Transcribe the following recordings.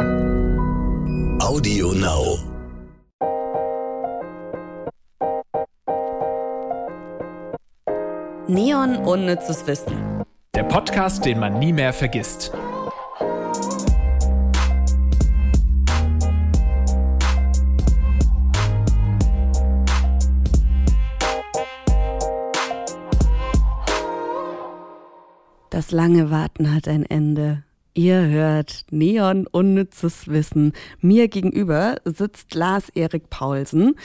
Audio Now. Neon unnützes Wissen. Der Podcast, den man nie mehr vergisst. Das lange Warten hat ein Ende. Ihr hört Neon unnützes Wissen. Mir gegenüber sitzt Lars Erik Paulsen.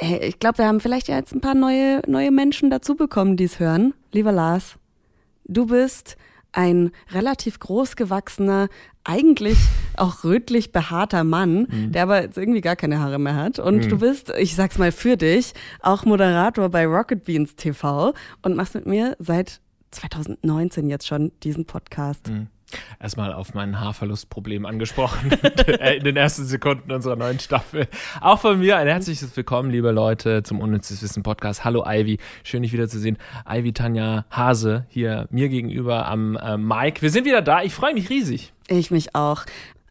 Hey, ich glaube, wir haben vielleicht jetzt ein paar neue, neue Menschen dazu bekommen, die es hören. Lieber Lars, du bist ein relativ großgewachsener, eigentlich auch rötlich behaarter Mann, mhm. der aber jetzt irgendwie gar keine Haare mehr hat. Und mhm. du bist, ich sag's mal für dich, auch Moderator bei Rocket Beans TV und machst mit mir seit 2019 jetzt schon diesen Podcast. Mhm erstmal auf mein Haarverlustproblem angesprochen in den ersten Sekunden unserer neuen Staffel. Auch von mir ein herzliches Willkommen, liebe Leute, zum Unnützes Wissen Podcast. Hallo Ivy, schön dich wiederzusehen. Ivy Tanja Hase hier mir gegenüber am äh, Mike. Wir sind wieder da. Ich freue mich riesig. Ich mich auch.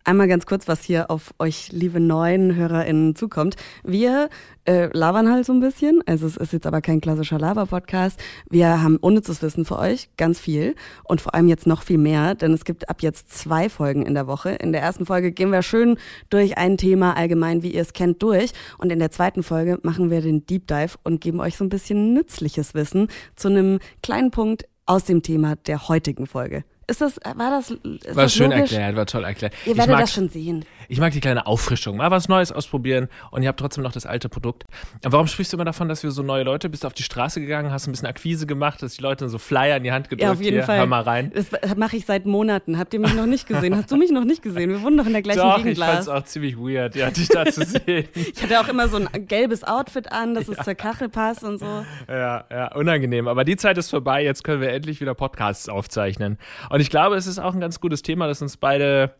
Einmal ganz kurz, was hier auf euch, liebe neuen HörerInnen, zukommt. Wir äh, labern halt so ein bisschen. Also es ist jetzt aber kein klassischer Laber-Podcast. Wir haben unnützes Wissen für euch, ganz viel. Und vor allem jetzt noch viel mehr, denn es gibt ab jetzt zwei Folgen in der Woche. In der ersten Folge gehen wir schön durch ein Thema allgemein, wie ihr es kennt, durch. Und in der zweiten Folge machen wir den Deep Dive und geben euch so ein bisschen nützliches Wissen zu einem kleinen Punkt aus dem Thema der heutigen Folge. Ist das, war das, ist war das schön logisch? erklärt, war toll erklärt. Ihr werdet das schon sehen. Ich mag die kleine Auffrischung, mal was Neues ausprobieren und ihr habt trotzdem noch das alte Produkt. Aber warum sprichst du immer davon, dass wir so neue Leute, bist du auf die Straße gegangen, hast ein bisschen Akquise gemacht, dass die Leute so Flyer in die Hand gedrückt, ja, auf jeden hier, Fall. hör mal rein. Das mache ich seit Monaten. Habt ihr mich noch nicht gesehen? Hast du mich noch nicht gesehen? Wir wohnen doch in der gleichen Doch, Gegend, ich fand's auch ziemlich weird, ja, dich da zu sehen. ich hatte auch immer so ein gelbes Outfit an, dass ja. es zur Kache passt und so. Ja, ja, unangenehm. Aber die Zeit ist vorbei, jetzt können wir endlich wieder Podcasts aufzeichnen. Und ich glaube, es ist auch ein ganz gutes Thema, das uns beide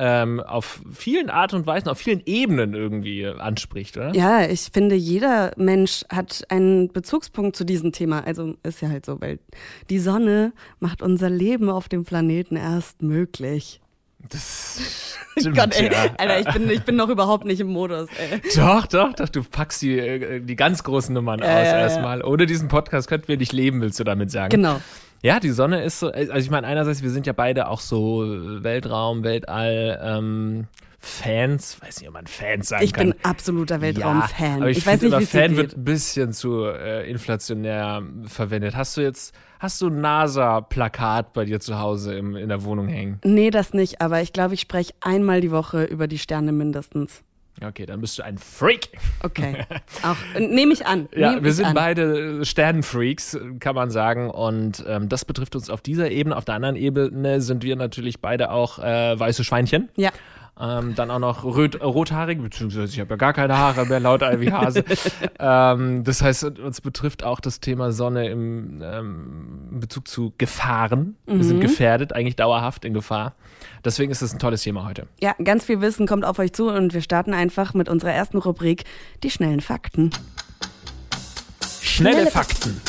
ähm, auf vielen Art und Weisen, auf vielen Ebenen irgendwie anspricht, oder? Ja, ich finde, jeder Mensch hat einen Bezugspunkt zu diesem Thema. Also ist ja halt so, weil die Sonne macht unser Leben auf dem Planeten erst möglich. Das stimmt, Gott, ey, ja. Alter, ich bin, ich bin noch überhaupt nicht im Modus, ey. Doch, doch, doch, du packst die, äh, die ganz großen Nummern Ja, aus erstmal. Ohne diesen Podcast könnten wir nicht leben, willst du damit sagen? Genau. Ja, die Sonne ist so, also ich meine, einerseits, wir sind ja beide auch so Weltraum, Weltall, ähm, Fans, weiß nicht, ob man Fans sagen Ich kann. bin absoluter Weltraum-Fan. Ja, aber ich, ich weiß nicht, dir Fan wird ein bisschen zu äh, inflationär verwendet. Hast du jetzt, hast du ein NASA-Plakat bei dir zu Hause im, in der Wohnung hängen? Nee, das nicht, aber ich glaube, ich spreche einmal die Woche über die Sterne mindestens. Okay, dann bist du ein Freak. Okay. Auch nehme ich an. Ja, nehm wir ich sind an. beide Sternenfreaks, kann man sagen. Und ähm, das betrifft uns auf dieser Ebene. Auf der anderen Ebene sind wir natürlich beide auch äh, weiße Schweinchen. Ja. Ähm, dann auch noch rot, rothaarig, beziehungsweise ich habe ja gar keine Haare mehr, laut Ivy Hase. ähm, das heißt, uns betrifft auch das Thema Sonne im ähm, in Bezug zu Gefahren. Wir sind gefährdet, eigentlich dauerhaft in Gefahr. Deswegen ist es ein tolles Thema heute. Ja, ganz viel Wissen kommt auf euch zu und wir starten einfach mit unserer ersten Rubrik, die schnellen Fakten. Schnelle, Schnelle Fakten.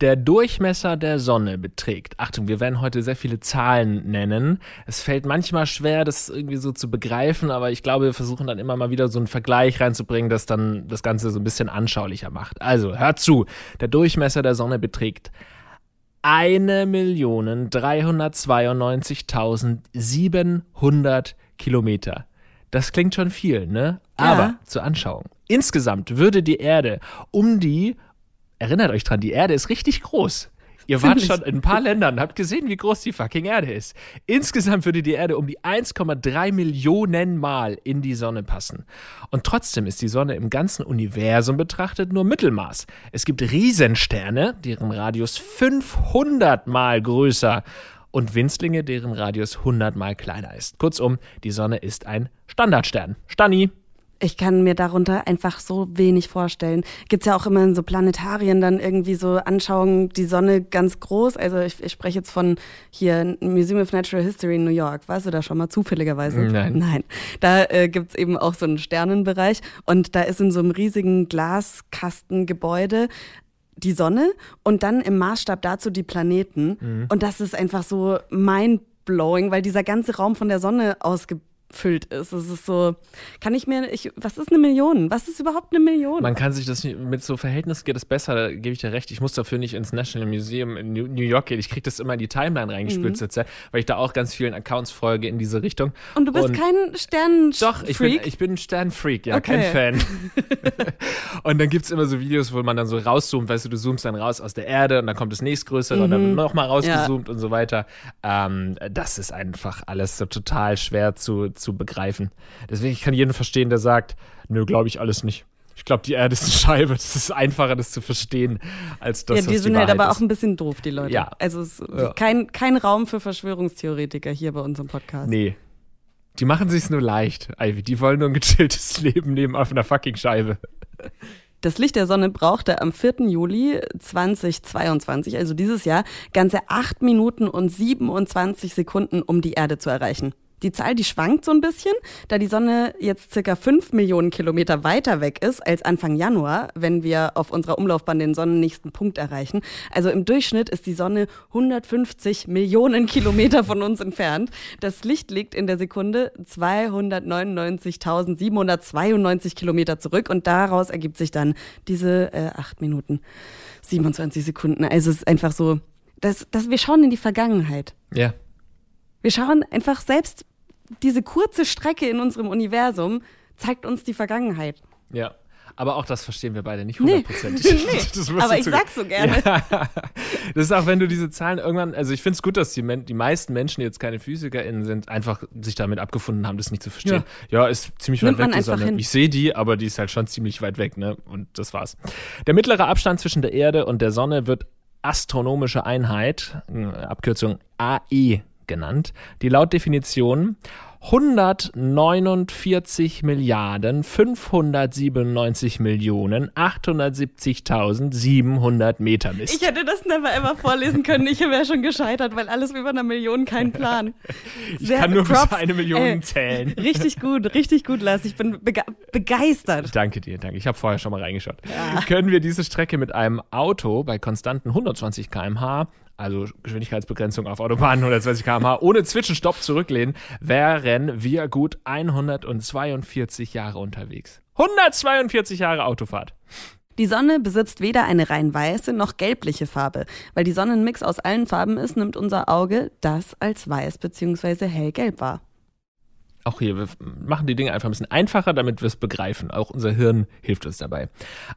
Der Durchmesser der Sonne beträgt, Achtung, wir werden heute sehr viele Zahlen nennen. Es fällt manchmal schwer, das irgendwie so zu begreifen, aber ich glaube, wir versuchen dann immer mal wieder so einen Vergleich reinzubringen, das dann das Ganze so ein bisschen anschaulicher macht. Also, hört zu. Der Durchmesser der Sonne beträgt 1.392.700 Kilometer. Das klingt schon viel, ne? Ja. Aber zur Anschauung. Insgesamt würde die Erde um die, erinnert euch dran, die Erde ist richtig groß. Ihr wart schon in ein paar Ländern, habt gesehen, wie groß die fucking Erde ist. Insgesamt würde die Erde um die 1,3 Millionen Mal in die Sonne passen. Und trotzdem ist die Sonne im ganzen Universum betrachtet nur Mittelmaß. Es gibt Riesensterne, deren Radius 500 Mal größer und Winzlinge, deren Radius 100 Mal kleiner ist. Kurzum, die Sonne ist ein Standardstern. Stanni. Ich kann mir darunter einfach so wenig vorstellen. Gibt's ja auch immer in so Planetarien dann irgendwie so Anschauungen, die Sonne ganz groß. Also ich, ich spreche jetzt von hier Museum of Natural History in New York. Warst du da schon mal zufälligerweise? Nein. Nein. Da äh, gibt's eben auch so einen Sternenbereich und da ist in so einem riesigen Glaskastengebäude die Sonne und dann im Maßstab dazu die Planeten. Und das ist einfach so mein mindblowing, weil dieser ganze Raum von der Sonne ausge füllt ist. Es ist so, kann ich mir, ich, was ist eine Million? Was ist überhaupt eine Million? Man kann sich das nicht, mit so Verhältnissen geht es besser, da gebe ich dir recht. Ich muss dafür nicht ins National Museum in New York gehen. Ich kriege das immer in die Timeline reingespült, mhm. weil ich da auch ganz vielen Accounts folge in diese Richtung. Und du bist Und kein Sternfreak? Doch, ich bin, ich bin ein Sternfreak, ja, okay. kein Fan. und dann gibt es immer so Videos, wo man dann so rauszoomt, weißt du, du zoomst dann raus aus der Erde und dann kommt das nächstgrößere mhm. und dann mhm. nochmal rausgezoomt ja. und so weiter. Ähm, das ist einfach alles so total schwer zu, zu begreifen. Deswegen ich kann jeden verstehen, der sagt, nö, glaube ich alles nicht. Ich glaube, die Erde ist eine Scheibe. Das ist einfacher, das zu verstehen, als das, Ja, die was sind die halt aber ist. auch ein bisschen doof, die Leute. Ja. Also es ist ja. kein, kein Raum für Verschwörungstheoretiker hier bei unserem Podcast. Nee. Die machen sich's nur leicht, Ivy. Die wollen nur ein gechilltes Leben neben auf einer fucking Scheibe. Das Licht der Sonne brauchte am 4. Juli 2022, also dieses Jahr, ganze 8 Minuten und 27 Sekunden, um die Erde zu erreichen. Die Zahl, die schwankt so ein bisschen, da die Sonne jetzt circa 5 Millionen Kilometer weiter weg ist als Anfang Januar, wenn wir auf unserer Umlaufbahn den sonnennächsten Punkt erreichen. Also im Durchschnitt ist die Sonne 150 Millionen Kilometer von uns entfernt. Das Licht liegt in der Sekunde 299.792 Kilometer zurück und daraus ergibt sich dann diese äh, 8 Minuten 27 Sekunden. Also es ist einfach so, dass, dass wir schauen in die Vergangenheit. Ja. Wir schauen einfach selbst diese kurze Strecke in unserem Universum zeigt uns die Vergangenheit. Ja. Aber auch das verstehen wir beide nicht hundertprozentig. Nee. nee. Aber ich sag's so gerne. Ja. Das ist auch, wenn du diese Zahlen irgendwann, also ich finde es gut, dass die, die meisten Menschen, die jetzt keine PhysikerInnen sind, einfach sich damit abgefunden haben, das nicht zu verstehen. Ja, ja ist ziemlich Nimmt weit weg, die Sonne. Ich sehe die, aber die ist halt schon ziemlich weit weg, ne? Und das war's. Der mittlere Abstand zwischen der Erde und der Sonne wird astronomische Einheit, äh, Abkürzung AE genannt, die laut Definition 149 Milliarden 597 Millionen 870.700 Meter misst. Ich hätte das never ever vorlesen können. Ich wäre schon gescheitert, weil alles über einer Million kein Plan. Sehr, ich kann nur Props, bis eine Million äh, zählen. Richtig gut, richtig gut, Lars. Ich bin bege begeistert. Danke dir, danke. Ich habe vorher schon mal reingeschaut. Ja. Können wir diese Strecke mit einem Auto bei konstanten 120 km/h also Geschwindigkeitsbegrenzung auf Autobahnen 120 km/h, ohne Zwischenstopp zurücklehnen, wären wir gut 142 Jahre unterwegs. 142 Jahre Autofahrt. Die Sonne besitzt weder eine rein weiße noch gelbliche Farbe. Weil die Sonne ein Mix aus allen Farben ist, nimmt unser Auge das als weiß bzw. hellgelb wahr auch hier, wir machen die Dinge einfach ein bisschen einfacher, damit wir es begreifen. Auch unser Hirn hilft uns dabei.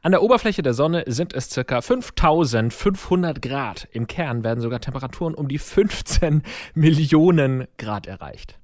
An der Oberfläche der Sonne sind es circa 5500 Grad. Im Kern werden sogar Temperaturen um die 15 Millionen Grad erreicht.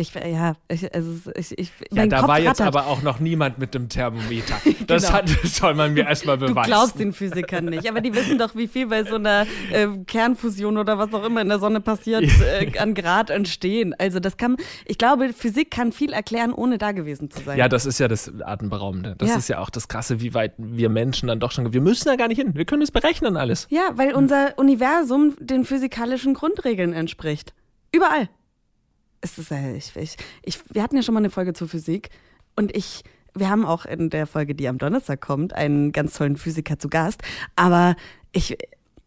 Ich, ja, ich, also ich, ich, ja, da Kopf war jetzt aber auch noch niemand mit dem Thermometer. Das, genau. hat, soll man mir erstmal beweisen. Du glaubst den Physikern nicht, aber die wissen doch, wie viel bei so einer äh, Kernfusion oder was auch immer in der Sonne passiert, äh, an Grad entstehen. Also das kann, ich glaube, Physik kann viel erklären, ohne da gewesen zu sein. Ja, das ist ja das Atemberaubende. Das ja. ist ja auch das Krasse, wie weit wir Menschen dann doch schon, wir müssen da gar nicht hin. Wir können es berechnen alles. Ja, weil unser Universum den physikalischen Grundregeln entspricht. Überall es ist, äh, ich, ich, ich, wir hatten ja schon mal eine Folge zur Physik und ich, wir haben auch in der Folge, die am Donnerstag kommt, einen ganz tollen Physiker zu Gast. Aber ich,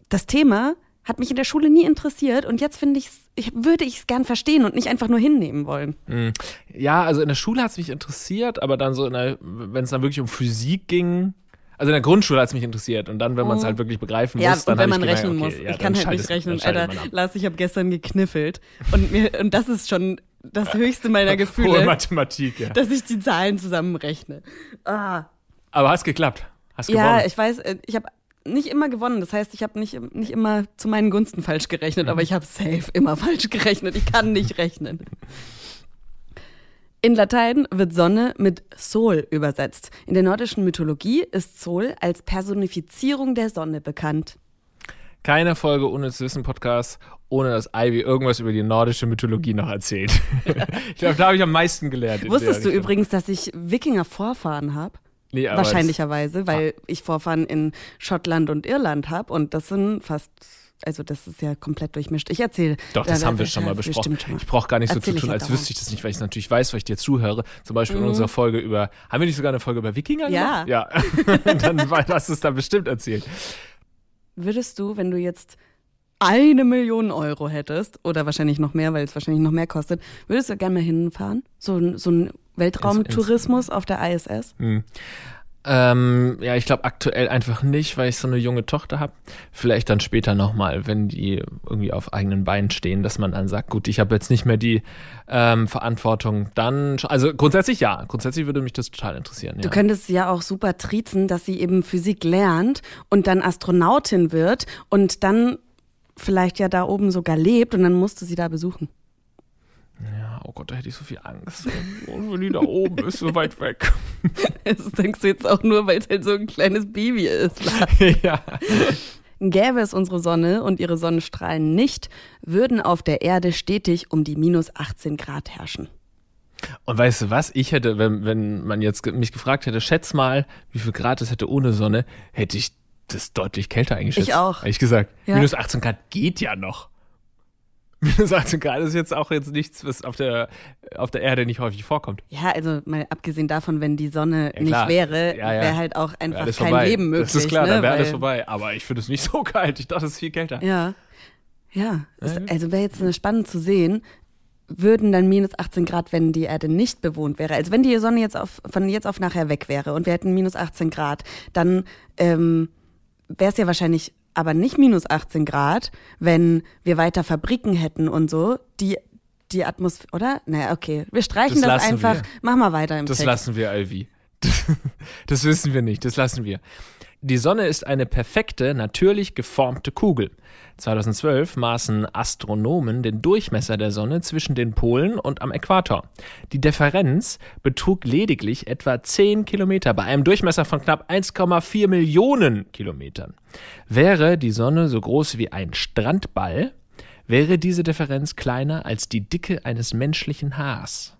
das Thema hat mich in der Schule nie interessiert und jetzt finde ich, ich würde ich es gern verstehen und nicht einfach nur hinnehmen wollen. Hm. Ja, also in der Schule hat es mich interessiert, aber dann so, wenn es dann wirklich um Physik ging, also in der Grundschule hat es mich interessiert und dann, wenn man es oh. halt wirklich begreifen ja, muss, dann wenn man gemerkt, rechnen okay, muss. Ja, ich kann halt nicht rechnen. Alter, Lars, ich habe gestern gekniffelt und mir und das ist schon das höchste meiner Gefühle. Hohe Mathematik, ja. Dass ich die Zahlen zusammenrechne. Ah. Aber hast geklappt. Hast gewonnen. Ja, ich weiß, äh, ich habe nicht immer gewonnen. Das heißt, ich habe nicht, nicht immer zu meinen Gunsten falsch gerechnet, mhm. aber ich habe safe immer falsch gerechnet. Ich kann nicht rechnen. In Latein wird Sonne mit Sol übersetzt. In der nordischen Mythologie ist Sol als Personifizierung der Sonne bekannt. Keine Folge ohne zu wissen Podcast, ohne dass Ivy irgendwas über die nordische Mythologie noch erzählt. ich glaube, da habe ich am meisten gelernt. Wusstest du übrigens, dass ich Wikinger-Vorfahren habe? Nee, Wahrscheinlicherweise, weil ah. ich Vorfahren in Schottland und Irland habe und das sind fast also das ist ja komplett durchmischt. Ich erzähle. Doch, das da, haben wir schon mal besprochen. Schon mal. Ich brauche gar nicht so zu tun, als wüsste ich das nicht, weil ich es natürlich weiß, weil ich dir zuhöre. Zum Beispiel mhm. in unserer Folge über, haben wir nicht sogar eine Folge über Wikinger ja. gemacht? Ja. Dann hast du es da bestimmt erzählt. Würdest du, wenn du jetzt eine Million Euro hättest, oder wahrscheinlich noch mehr, weil es wahrscheinlich noch mehr kostet, würdest du gerne mal hinfahren? So, so ein Weltraumtourismus auf der ISS? Hm. Ähm, ja, ich glaube aktuell einfach nicht, weil ich so eine junge Tochter habe. Vielleicht dann später nochmal, wenn die irgendwie auf eigenen Beinen stehen, dass man dann sagt, gut, ich habe jetzt nicht mehr die ähm, Verantwortung. Dann, also grundsätzlich ja, grundsätzlich würde mich das total interessieren. Ja. Du könntest ja auch super triezen, dass sie eben Physik lernt und dann Astronautin wird und dann vielleicht ja da oben sogar lebt und dann musst du sie da besuchen. Oh Gott, da hätte ich so viel Angst. Und wenn die da oben ist, so weit weg. Das denkst du jetzt auch nur, weil es halt so ein kleines Baby ist. ja. Gäbe es unsere Sonne und ihre Sonnenstrahlen nicht, würden auf der Erde stetig um die minus 18 Grad herrschen. Und weißt du was? Ich hätte, wenn, wenn man jetzt mich gefragt hätte, schätz mal, wie viel Grad es hätte ohne Sonne, hätte ich das deutlich kälter eingeschätzt. Ich auch. Hätte ich gesagt. Ja. Minus 18 Grad geht ja noch. Minus 18 Grad ist jetzt auch jetzt nichts, was auf der, auf der Erde nicht häufig vorkommt. Ja, also mal abgesehen davon, wenn die Sonne Ja, nicht wäre, Ja, ja. wäre halt auch einfach kein vorbei. Leben möglich. Das ist klar, ne? dann wäre alles vorbei. Aber ich finde es nicht so kalt. Ich dachte, es ist viel kälter. Ja. Ja. Ist, also wäre jetzt spannend zu sehen, würden dann minus 18 Grad, wenn die Erde nicht bewohnt wäre. Also wenn die Sonne jetzt auf, von jetzt auf nachher weg wäre und wir hätten minus 18 Grad, dann ähm, wäre es ja wahrscheinlich aber nicht minus 18 Grad, wenn wir weiter Fabriken hätten und so, die die Atmosphäre, oder? Naja, okay. Wir streichen Das das, einfach. wir. Mach mal weiter im Das Text. lassen wir, Alvi. Das wissen wir nicht, das lassen wir. Die Sonne ist eine perfekte, natürlich geformte Kugel. 2012 maßen Astronomen den Durchmesser der Sonne zwischen den Polen und am Äquator. Die Differenz betrug lediglich etwa 10 Kilometer bei einem Durchmesser von knapp 1,4 Millionen Kilometern. Wäre die Sonne so groß wie ein Strandball, wäre diese Differenz kleiner als die Dicke eines menschlichen Haars.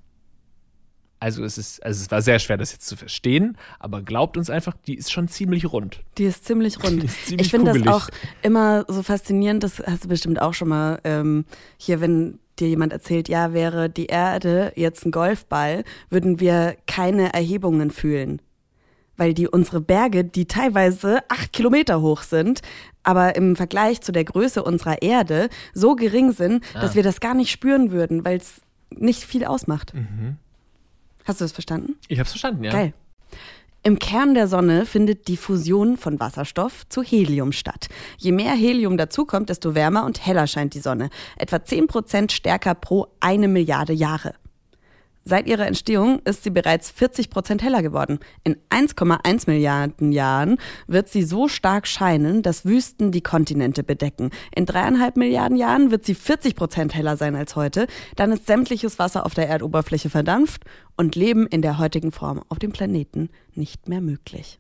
Also es ist, also es war sehr schwer, das jetzt zu verstehen, aber glaubt uns einfach, die ist schon ziemlich rund. Die ist ziemlich rund. Ist ziemlich ich finde das auch immer so faszinierend, das hast du bestimmt auch schon mal ähm, hier, wenn dir jemand erzählt, ja, wäre die Erde jetzt ein Golfball, würden wir keine Erhebungen fühlen. Weil die unsere Berge, die teilweise acht Kilometer hoch sind, aber im Vergleich zu der Größe unserer Erde so gering sind, Ah. dass wir das gar nicht spüren würden, weil es nicht viel ausmacht. Mhm. Hast du das verstanden? Ich hab's verstanden, ja. Geil. Im Kern der Sonne findet die Fusion von Wasserstoff zu Helium statt. Je mehr Helium dazukommt, desto wärmer und heller scheint die Sonne. Etwa 10% stärker pro eine Milliarde Jahre. Seit ihrer Entstehung ist sie bereits 40 Prozent heller geworden. In 1,1 Milliarden Jahren wird sie so stark scheinen, dass Wüsten die Kontinente bedecken. In dreieinhalb Milliarden Jahren wird sie 40 Prozent heller sein als heute. Dann ist sämtliches Wasser auf der Erdoberfläche verdampft und Leben in der heutigen Form auf dem Planeten nicht mehr möglich.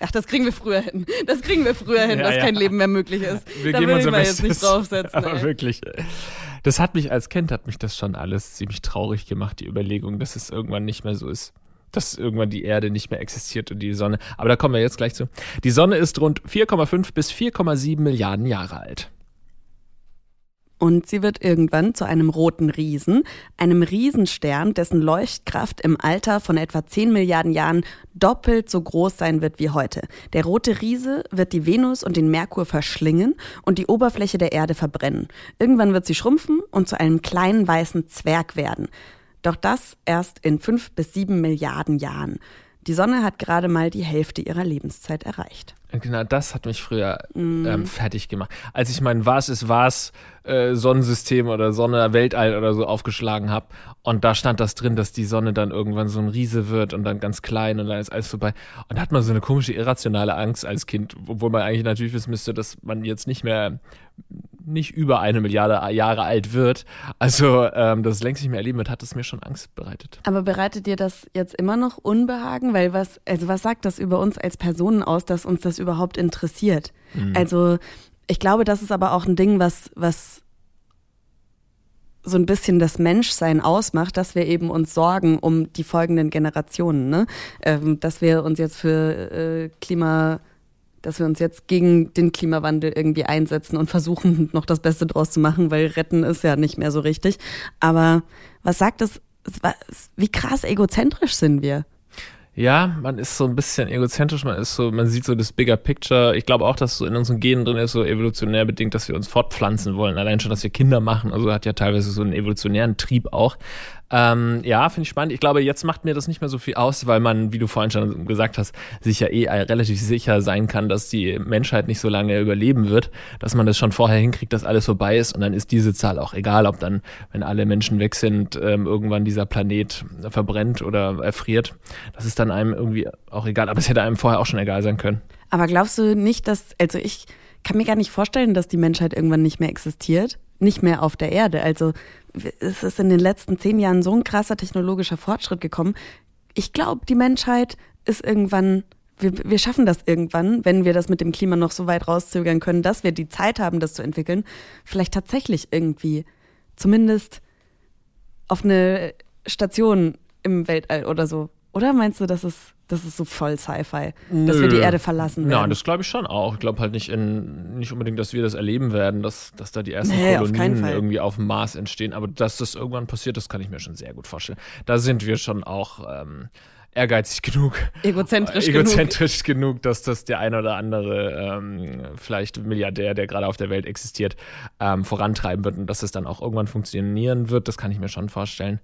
Ach, das kriegen wir früher hin. Das kriegen wir früher hin, Ja, dass ja. kein Leben mehr möglich ist. Wir da geben will ich mal jetzt nicht draufsetzen. Aber ey. wirklich. Das hat mich als Kind, hat mich das schon alles ziemlich traurig gemacht, die Überlegung, dass es irgendwann nicht mehr so ist. Dass irgendwann die Erde nicht mehr existiert und die Sonne. Aber da kommen wir jetzt gleich zu. Die Sonne ist rund 4,5 bis 4,7 Milliarden Jahre alt. Und sie wird irgendwann zu einem roten Riesen, einem Riesenstern, dessen Leuchtkraft im Alter von etwa 10 Milliarden Jahren doppelt so groß sein wird wie heute. Der rote Riese wird die Venus und den Merkur verschlingen und die Oberfläche der Erde verbrennen. Irgendwann wird sie schrumpfen und zu einem kleinen weißen Zwerg werden. Doch das erst in 5 bis 7 Milliarden Jahren. Die Sonne hat gerade mal die Hälfte ihrer Lebenszeit erreicht. Genau, das hat mich früher ähm, fertig gemacht. Als ich mein Was ist was äh, Sonnensystem oder Sonne, Weltall oder so aufgeschlagen habe und da stand das drin, dass die Sonne dann irgendwann so ein Riese wird und dann ganz klein und dann ist alles vorbei. Und da hat man so eine komische irrationale Angst als Kind, obwohl man eigentlich natürlich wissen müsste, dass man jetzt nicht mehr nicht über eine Milliarde Jahre alt wird. Also ähm, das längst nicht mehr erleben wird, hat es mir schon Angst bereitet. Aber bereitet dir das jetzt immer noch Unbehagen? Weil was, also was sagt das über uns als Personen aus, dass uns das überhaupt interessiert? Also ich glaube, das ist aber auch ein Ding, was, was so ein bisschen das Menschsein ausmacht, dass wir eben uns sorgen um die folgenden Generationen, ne? Ähm, dass wir uns jetzt für äh, Klima, dass wir uns jetzt gegen den Klimawandel irgendwie einsetzen und versuchen, noch das Beste draus zu machen, weil retten ist ja nicht mehr so richtig. Aber was sagt es, wie krass egozentrisch sind wir? Ja, man ist so ein bisschen egozentrisch, man ist so, man sieht so das Bigger Picture. Ich glaube auch, dass so in unseren Genen drin ist, so evolutionär bedingt, dass wir uns fortpflanzen wollen. Allein schon, dass wir Kinder machen, also hat ja teilweise so einen evolutionären Trieb auch. Ähm, ja, finde ich spannend. Ich glaube, jetzt macht mir das nicht mehr so viel aus, weil man, wie du vorhin schon gesagt hast, sich ja eh relativ sicher sein kann, dass die Menschheit nicht so lange überleben wird, dass man das schon vorher hinkriegt, dass alles vorbei ist und dann ist diese Zahl auch egal, ob dann, wenn alle Menschen weg sind, ähm, irgendwann dieser Planet verbrennt oder erfriert. Das ist dann einem irgendwie auch egal, aber es hätte einem vorher auch schon egal sein können. Aber glaubst du nicht, dass, also ich kann mir gar nicht vorstellen, dass die Menschheit irgendwann nicht mehr existiert? Nicht mehr auf der Erde. Also es ist in den letzten zehn Jahren so ein krasser technologischer Fortschritt gekommen. Ich glaube, die Menschheit ist irgendwann, wir, wir schaffen das irgendwann, wenn wir das mit dem Klima noch so weit rauszögern können, dass wir die Zeit haben, das zu entwickeln, vielleicht tatsächlich irgendwie zumindest auf eine Station im Weltall oder so. Oder meinst du, dass es das ist so voll Sci-Fi, dass wir die Erde verlassen werden. Nein, das glaube ich schon auch. Ich glaube halt nicht, in, nicht unbedingt, dass wir das erleben werden, dass, dass da die ersten nee, Kolonien auf irgendwie auf dem Mars entstehen. Aber dass das irgendwann passiert, das kann ich mir schon sehr gut vorstellen. Da sind wir schon auch ähm, ehrgeizig genug. Egozentrisch, egozentrisch genug. genug. dass das der ein oder andere ähm, vielleicht Milliardär, der gerade auf der Welt existiert, ähm, vorantreiben wird und dass es dann auch irgendwann funktionieren wird. Das kann ich mir schon vorstellen.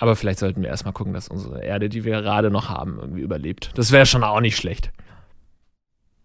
Aber vielleicht sollten wir erstmal gucken, dass unsere Erde, die wir gerade noch haben, irgendwie überlebt. Das wäre schon auch nicht schlecht.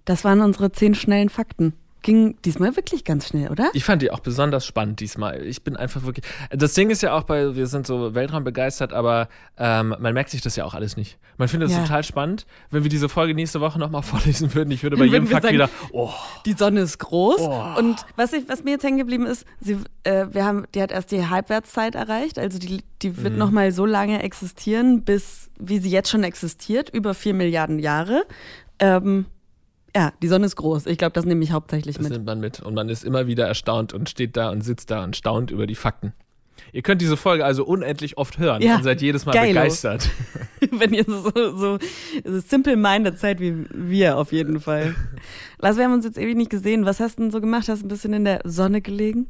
Das waren unsere zehn schnellen Fakten ging diesmal wirklich ganz schnell, oder? Ich fand die auch besonders spannend diesmal. Ich bin einfach wirklich. Das Ding ist ja auch bei, wir sind so Weltraum begeistert, aber ähm, man merkt sich das ja auch alles nicht. Man findet es ja. total spannend, wenn wir diese Folge nächste Woche nochmal vorlesen würden. Ich würde bei jedem Fakt wieder. Oh. Die Sonne ist groß. Oh. Und was, ich, was mir jetzt hängen geblieben ist, sie, äh, wir haben, die hat erst die Halbwertszeit erreicht. Also die, die wird mhm. nochmal so lange existieren, bis wie sie jetzt schon existiert, über vier Milliarden Jahre. Ähm, ja, die Sonne ist groß. Ich glaube, das nehme ich hauptsächlich das mit. Das nimmt man mit. Und man ist immer wieder erstaunt und steht da und sitzt da und staunt über die Fakten. Ihr könnt diese Folge also unendlich oft hören ja, und seid jedes Mal geilo. begeistert. Wenn ihr so, so, so simple-minded seid wie wir auf jeden Fall. Lars, wir haben uns jetzt ewig nicht gesehen. Was hast du denn so gemacht? Hast du ein bisschen in der Sonne gelegen?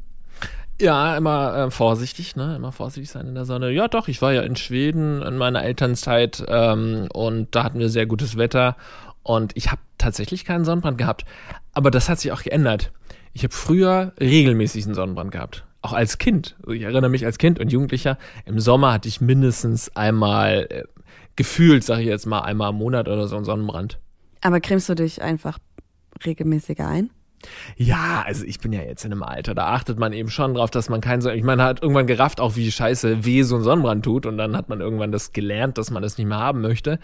Ja, immer äh, vorsichtig, ne? Immer vorsichtig sein in der Sonne. Ja, doch, ich war ja in Schweden in meiner Elternzeit ähm, und da hatten wir sehr gutes Wetter und ich habe tatsächlich keinen Sonnenbrand gehabt. Aber das hat sich auch geändert. Ich habe früher regelmäßig einen Sonnenbrand gehabt. Auch als Kind. Ich erinnere mich als Kind und Jugendlicher. Im Sommer hatte ich mindestens einmal, äh, gefühlt, sage ich jetzt mal, einmal im Monat oder so einen Sonnenbrand. Aber cremst du dich einfach regelmäßiger ein? Ja, also ich bin ja jetzt in einem Alter, da achtet man eben schon drauf, dass man keinen Sonnenbrand. Ich meine, hat irgendwann gerafft, auch wie scheiße weh so ein Sonnenbrand tut und dann hat man irgendwann das gelernt, dass man das nicht mehr haben möchte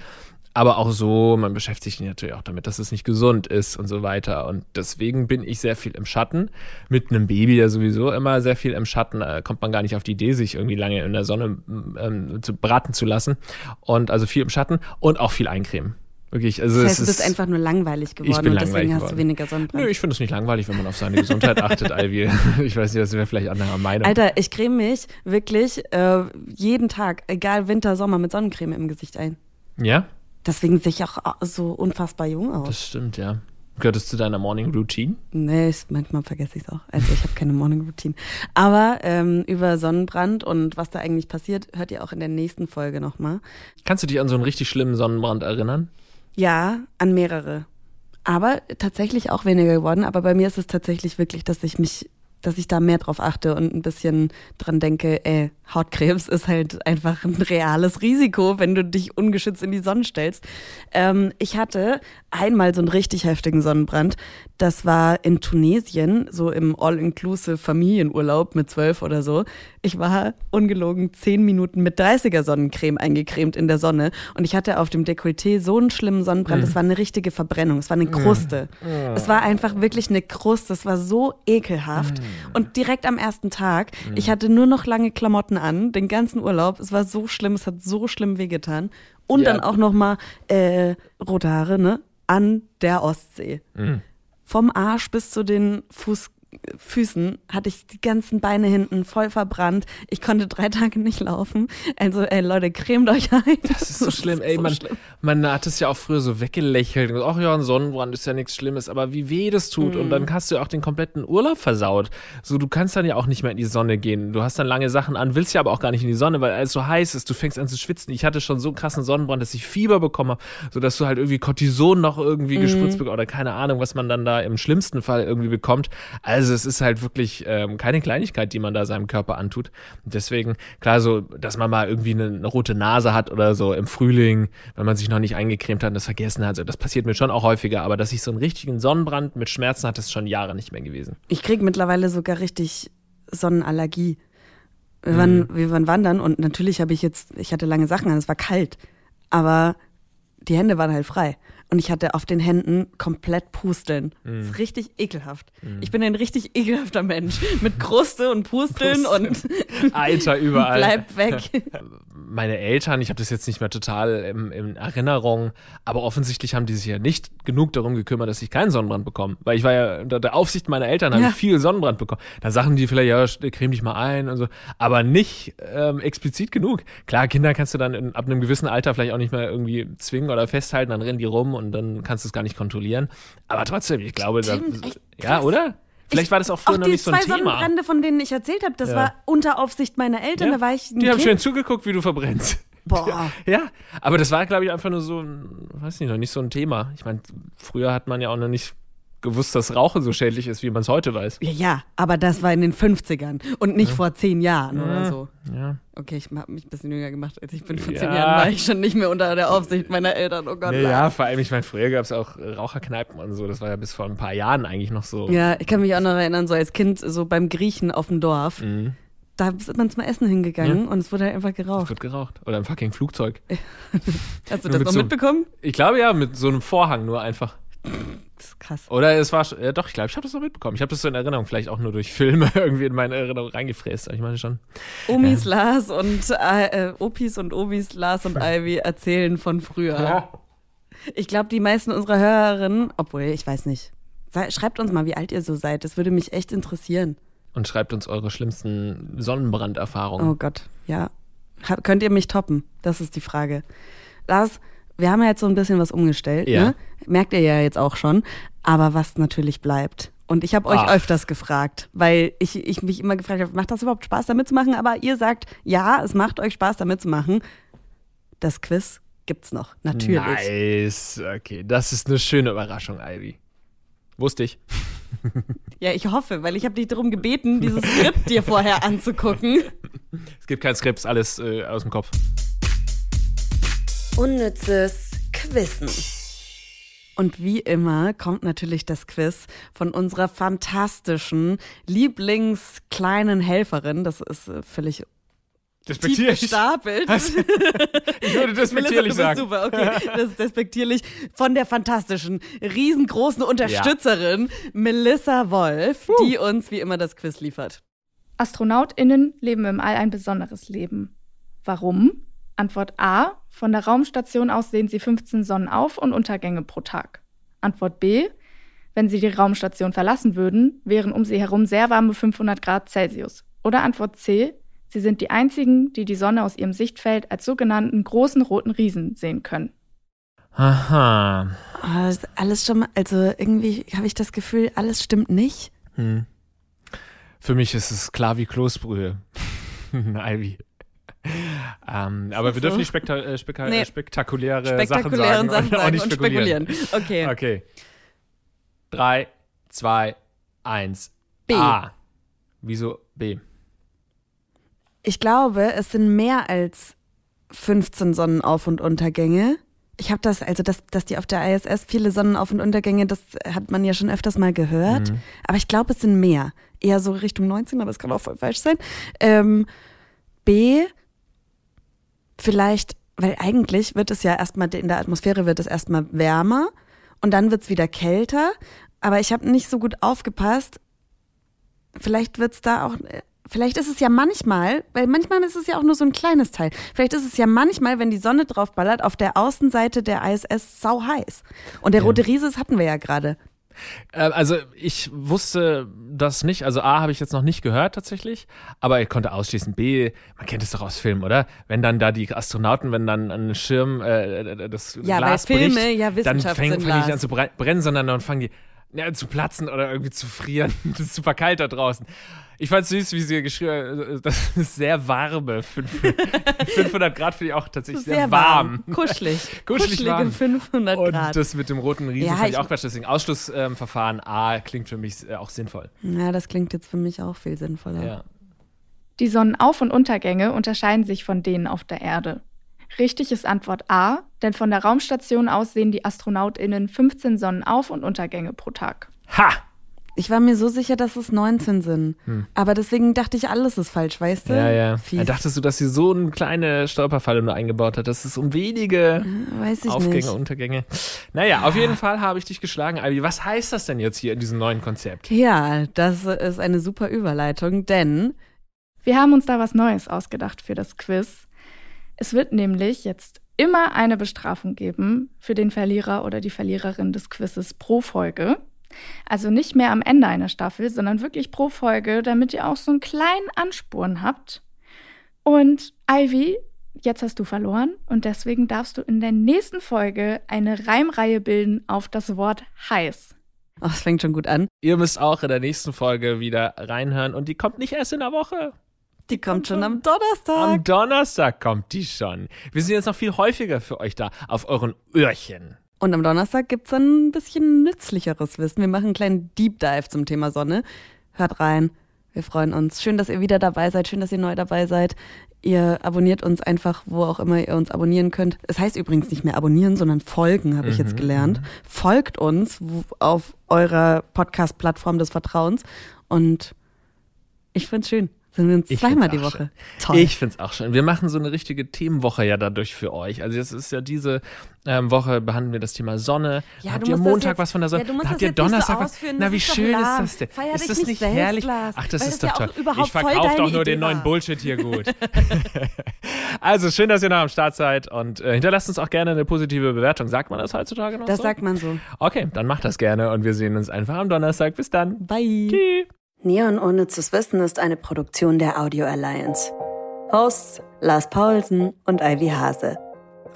aber auch so, man beschäftigt sich natürlich auch damit, dass es nicht gesund ist und so weiter. Und deswegen bin ich sehr viel im Schatten. Mit einem Baby ja sowieso immer sehr viel im Schatten. Da kommt man gar nicht auf die Idee, sich irgendwie lange in der Sonne ähm, zu braten zu lassen. Und also viel im Schatten und auch viel eincremen. Wirklich, also das heißt, du bist einfach nur langweilig geworden ich bin und deswegen geworden. hast du weniger Sonnenbrand. Nö, ich finde es nicht langweilig, wenn man auf seine Gesundheit achtet, Ivy. Ich weiß nicht, das wäre vielleicht anderer Meinung. Alter, ich creme mich wirklich äh, jeden Tag, egal Winter, Sommer, mit Sonnencreme im Gesicht ein. Ja? Deswegen sehe ich auch so unfassbar jung aus. Das stimmt, ja. Gehört es zu deiner Morning Routine? Nee, ich, manchmal vergesse ich es auch. Also ich habe keine Morning Routine. Aber ähm, über Sonnenbrand und was da eigentlich passiert, hört ihr auch in der nächsten Folge nochmal. Kannst du dich an so einen richtig schlimmen Sonnenbrand erinnern? Ja, an mehrere. Aber tatsächlich auch weniger geworden. Aber bei mir ist es tatsächlich wirklich, dass ich mich dass ich da mehr drauf achte und ein bisschen dran denke, ey, Hautkrebs ist halt einfach ein reales Risiko, wenn du dich ungeschützt in die Sonne stellst. Ähm, ich hatte einmal so einen richtig heftigen Sonnenbrand. Das war in Tunesien, so im All-Inclusive Familienurlaub mit zwölf oder so. Ich war ungelogen zehn Minuten mit 30er Sonnencreme eingecremt in der Sonne und ich hatte auf dem Dekolleté so einen schlimmen Sonnenbrand. Es mm. war eine richtige Verbrennung. Es war eine Kruste. Mm. Es war einfach wirklich eine Kruste. Es war so ekelhaft. Mm. Und direkt am ersten Tag, ich hatte nur noch lange Klamotten an, den ganzen Urlaub. Es war so schlimm, es hat so schlimm wehgetan. Und ja. dann auch noch mal äh, rote Haare, ne? An der Ostsee. Mhm. Vom Arsch bis zu den Fuß, Füßen hatte ich die ganzen Beine hinten voll verbrannt. Ich konnte drei Tage nicht laufen. Also, ey, Leute, cremt euch ein. Das ist so schlimm, ey, so man, schlimm. man hat es ja auch früher so weggelächelt. Ach ja, ein Sonnenbrand ist ja nichts Schlimmes, aber wie weh das tut. Und Mhm. dann hast du ja auch den kompletten Urlaub versaut. So, du kannst dann ja auch nicht mehr in die Sonne gehen. Du hast dann lange Sachen an, willst ja aber auch gar nicht in die Sonne, weil es so heiß ist. Du fängst an zu schwitzen. Ich hatte schon so einen krassen Sonnenbrand, dass ich Fieber bekommen habe, sodass du halt irgendwie Cortison noch irgendwie Mhm. gespritzt bekommst oder keine Ahnung, was man dann da im schlimmsten Fall irgendwie bekommt. Also es ist halt wirklich ähm, keine Kleinigkeit, die man da seinem Körper antut. Und deswegen, klar, so, dass man mal irgendwie eine, eine rote Nase hat oder so im Frühling, wenn man sich noch nicht eingecremt hat und das vergessen hat. Also das passiert mir schon auch häufiger, aber dass ich so einen richtigen Sonnenbrand mit Schmerzen hatte, ist schon Jahre nicht mehr gewesen. Ich krieg mittlerweile sogar richtig Sonnenallergie. Wir waren, Mhm. wir waren wandern und natürlich habe ich jetzt, ich hatte lange Sachen an, es war kalt, aber die Hände waren halt frei. Und ich hatte auf den Händen komplett Pusteln. Das ist richtig ekelhaft. Ich bin ein richtig ekelhafter Mensch. Mit Kruste und Pusteln, Pusteln. und Alter, überall. bleib weg. meine Eltern, ich habe das jetzt nicht mehr total im, in Erinnerung, aber offensichtlich haben die sich ja nicht genug darum gekümmert, dass ich keinen Sonnenbrand bekomme. Weil ich war ja unter der Aufsicht meiner Eltern, habe Ja. ich viel Sonnenbrand bekommen. Da sagen die vielleicht, ja, creme dich mal ein und so, aber nicht ähm, explizit genug. Klar, Kinder kannst du dann in, ab einem gewissen Alter vielleicht auch nicht mehr irgendwie zwingen oder festhalten, dann rennen die rum und dann kannst du es gar nicht kontrollieren. Aber trotzdem, ich glaube, Stimmt, da, ja, oder? Vielleicht war das auch früher Auch noch die nicht so ein zwei Thema. Sonnenbrände, von denen ich erzählt habe, das Ja. war unter Aufsicht meiner Eltern. Ja. Da war ich Die haben kind. schön zugeguckt, wie du verbrennst. Boah. Ja, aber das war, glaube ich, einfach nur so, ein, weiß nicht, noch nicht so ein Thema. Ich meine, früher hat man ja auch noch nicht gewusst, dass Rauchen so schädlich ist, wie man es heute weiß. Ja, ja, aber das war in den 50ern und nicht vor zehn Jahren oder so. Ja. Okay, ich habe mich ein bisschen jünger gemacht, als ich bin. Vor Ja. zehn Jahren war ich schon nicht mehr unter der Aufsicht meiner Eltern. Oh Gott. Nee, ja, vor allem, ich meine, früher gab es auch Raucherkneipen und so. Das war ja bis vor ein paar Jahren eigentlich noch so. Ja, ich kann mich auch noch erinnern, so als Kind, so beim Griechen auf dem Dorf, Mhm. da ist man zum Essen hingegangen und es wurde halt einfach Es geraucht. wird geraucht. Oder im fucking Flugzeug. Hast du nur das noch so- mitbekommen? Ich glaube ja, mit so einem Vorhang nur einfach. Das ist krass. Oder es war, ja, doch, ich glaube, ich habe das noch mitbekommen. Ich habe das so in Erinnerung, vielleicht auch nur durch Filme irgendwie in meine Erinnerung reingefräst. Aber ich meine schon. Omis Lars und äh, äh, Opis und Omis Lars und Ivy erzählen von früher. Ich glaube, die meisten unserer Hörerinnen, obwohl ich weiß nicht, schreibt uns mal, wie alt ihr so seid. Das würde mich echt interessieren. Und schreibt uns eure schlimmsten Sonnenbranderfahrungen. Oh Gott, ja. Könnt ihr mich toppen? Das ist die Frage. Lars, wir haben ja jetzt so ein bisschen was umgestellt, Ja. ne? Merkt ihr ja jetzt auch schon. Aber was natürlich bleibt. Und ich habe euch Ach. öfters gefragt, weil ich, ich mich immer gefragt habe, macht das überhaupt Spaß, damit zu machen? Aber ihr sagt, ja, es macht euch Spaß, damit zu machen. Das Quiz gibt's noch, natürlich. Nice. Okay, das ist eine schöne Überraschung, Ivy. Wusste ich. Ja, ich hoffe, weil ich habe dich darum gebeten, dieses Skript dir vorher anzugucken. Es gibt kein Skript, ist alles äh, aus dem Kopf. Unnützes Quissen. Und wie immer kommt natürlich das Quiz von unserer fantastischen Lieblingskleinen Helferin. Das ist äh, völlig tief Despektierlich. gestapelt. Ich würde despektierlich sagen. super, okay. Das ist despektierlich. Von der fantastischen, riesengroßen Unterstützerin Melissa Wolf, die uns wie immer das Quiz liefert. AstronautInnen leben im All ein besonderes Leben. Warum? Antwort A. Von der Raumstation aus sehen sie 15 Sonnenauf- und Untergänge pro Tag. Antwort B. Wenn sie die Raumstation verlassen würden, wären um sie herum sehr warme 500 Grad Celsius. Oder Antwort C. Sie sind die einzigen, die die Sonne aus ihrem Sichtfeld als sogenannten großen roten Riesen sehen können. Aha. Oh, das ist alles schon mal, also irgendwie habe ich das Gefühl, alles stimmt nicht. Hm. Für mich ist es klar wie Kloßbrühe. Ivy. Ähm, aber wir dürfen nicht spekta äh, speka Nee. spektakuläre, Sachen sagen, Sachen auch sagen nicht und spekulieren. Okay. Okay. Drei, zwei, eins. B. A. Wieso B? Ich glaube, es sind mehr als 15 Sonnenauf- und Untergänge. Ich habe das, also dass, dass die auf der ISS viele Sonnenauf- und Untergänge, das hat man ja schon öfters mal gehört. Aber ich glaube, es sind mehr. Eher so Richtung 19, aber es kann auch voll falsch sein. Ähm, B, vielleicht, weil eigentlich wird es ja erstmal, in der Atmosphäre wird es erstmal wärmer und dann wird es wieder kälter. Aber ich habe nicht so gut aufgepasst. Vielleicht wird es da auch, vielleicht ist es ja manchmal, weil manchmal ist es ja auch nur so ein kleines Teil. Vielleicht ist es ja manchmal, wenn die Sonne draufballert, auf der Außenseite der ISS sau heiß. Und der Ja. rote Riese, das hatten wir ja gerade. Äh, also ich wusste das nicht. Also A habe ich jetzt noch nicht gehört tatsächlich, aber ich konnte ausschließen. B, man kennt es doch aus Filmen, oder? Wenn dann da die Astronauten, wenn dann ein Schirm äh, das ja, Glas Filme bricht, ja dann fängt fang nicht Glas. an zu bre- brennen, sondern dann fangen die ja, zu platzen oder irgendwie zu frieren. Das ist super kalt da draußen. Ich fand süß, wie sie geschrieben hat, das ist sehr warme. 500 Grad finde ich auch tatsächlich sehr, warm. Kuschelig. Kuschelig Kuschelige warm. 500 Und Grad. das mit dem roten Riesen Ja, fand ich ich- auch Quatsch. Deswegen Ausschlussverfahren A klingt für mich äh, auch sinnvoll. ja, das klingt jetzt für mich auch viel sinnvoller. Ja. Die Sonnenauf- und Untergänge unterscheiden sich von denen auf der Erde. Richtig ist Antwort A, denn von der Raumstation aus sehen die AstronautInnen 15 Sonnenauf- und Untergänge pro Tag. Ha! Ich war mir so sicher, dass es 19 sind. Aber deswegen dachte ich, alles ist falsch, weißt du? Hm. Ja, ja. Fies. Da dachtest du, dass sie so eine kleine Stolperfalle nur eingebaut hat, dass es um wenige Weiß ich Aufgänge, nicht. Untergänge. Naja, auf jeden Fall habe ich dich geschlagen, Ivy. Was heißt das denn jetzt hier in diesem neuen Konzept? Ja, das ist eine super Überleitung, denn Wir haben uns da was Neues ausgedacht für das Quiz. Es wird nämlich jetzt immer eine Bestrafung geben für den Verlierer oder die Verliererin des Quizzes pro Folge. Also nicht mehr am Ende einer Staffel, sondern wirklich pro Folge, damit ihr auch so einen kleinen Ansporn habt. Und Ivy, jetzt hast du verloren und deswegen darfst du in der nächsten Folge eine Reimreihe bilden auf das Wort heiß. oh, es fängt schon gut an. Ihr müsst auch in der nächsten Folge wieder reinhören und die kommt nicht erst in der Woche. Die kommt schon am Donnerstag. Am Donnerstag kommt die schon. Wir sind jetzt noch viel häufiger für euch da auf euren Öhrchen. Und am Donnerstag gibt's dann ein bisschen nützlicheres Wissen. Wir machen einen kleinen Deep Dive zum Thema Sonne. Hört rein. Wir freuen uns. Schön, dass ihr wieder dabei seid. Schön, dass ihr neu dabei seid. Ihr abonniert uns einfach, wo auch immer ihr uns abonnieren könnt. Es heißt übrigens nicht mehr abonnieren, sondern folgen, habe ich jetzt gelernt. Folgt uns auf eurer Podcast-Plattform des Vertrauens. Und ich find's schön. Sind wir uns Ich zweimal die auch Woche. schön. Toll. Ich find's auch schön. Wir machen so eine richtige Themenwoche ja dadurch für euch. Also jetzt ist ja diese ähm, Woche behandeln wir das Thema Sonne. Ja, Habt ihr das Montag jetzt- was von der Sonne? Ja, Habt das ihr nicht so Donnerstag was? Na, das wie schön ist das denn? Feier ist das nicht nicht herrlich? Ach, das ist das doch ja toll. ich verkaufe doch nur Idee den neuen war. Bullshit hier gut. also schön, dass ihr noch am Start seid und äh, hinterlasst uns auch gerne eine positive Bewertung. Sagt man das heutzutage noch Das so? sagt man so. Okay, dann macht das gerne und wir sehen uns einfach am Donnerstag. Bis dann. Bye. Tschüss. Neon Unnützes Wissen ist eine Produktion der Audio Alliance. Hosts Lars Paulsen und Ivy Hase.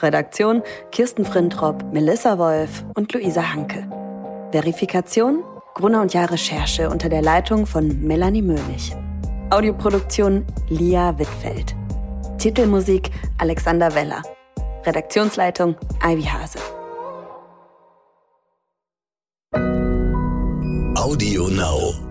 Redaktion Kirsten Frintrop, Melissa Wolf und Luisa Hanke. Verifikation Gruner und Jahr Recherche unter der Leitung von Melanie Möhlich. Audioproduktion Lia Wittfeld. Titelmusik Alexander Weller. Redaktionsleitung Ivy Hase. Audio Now.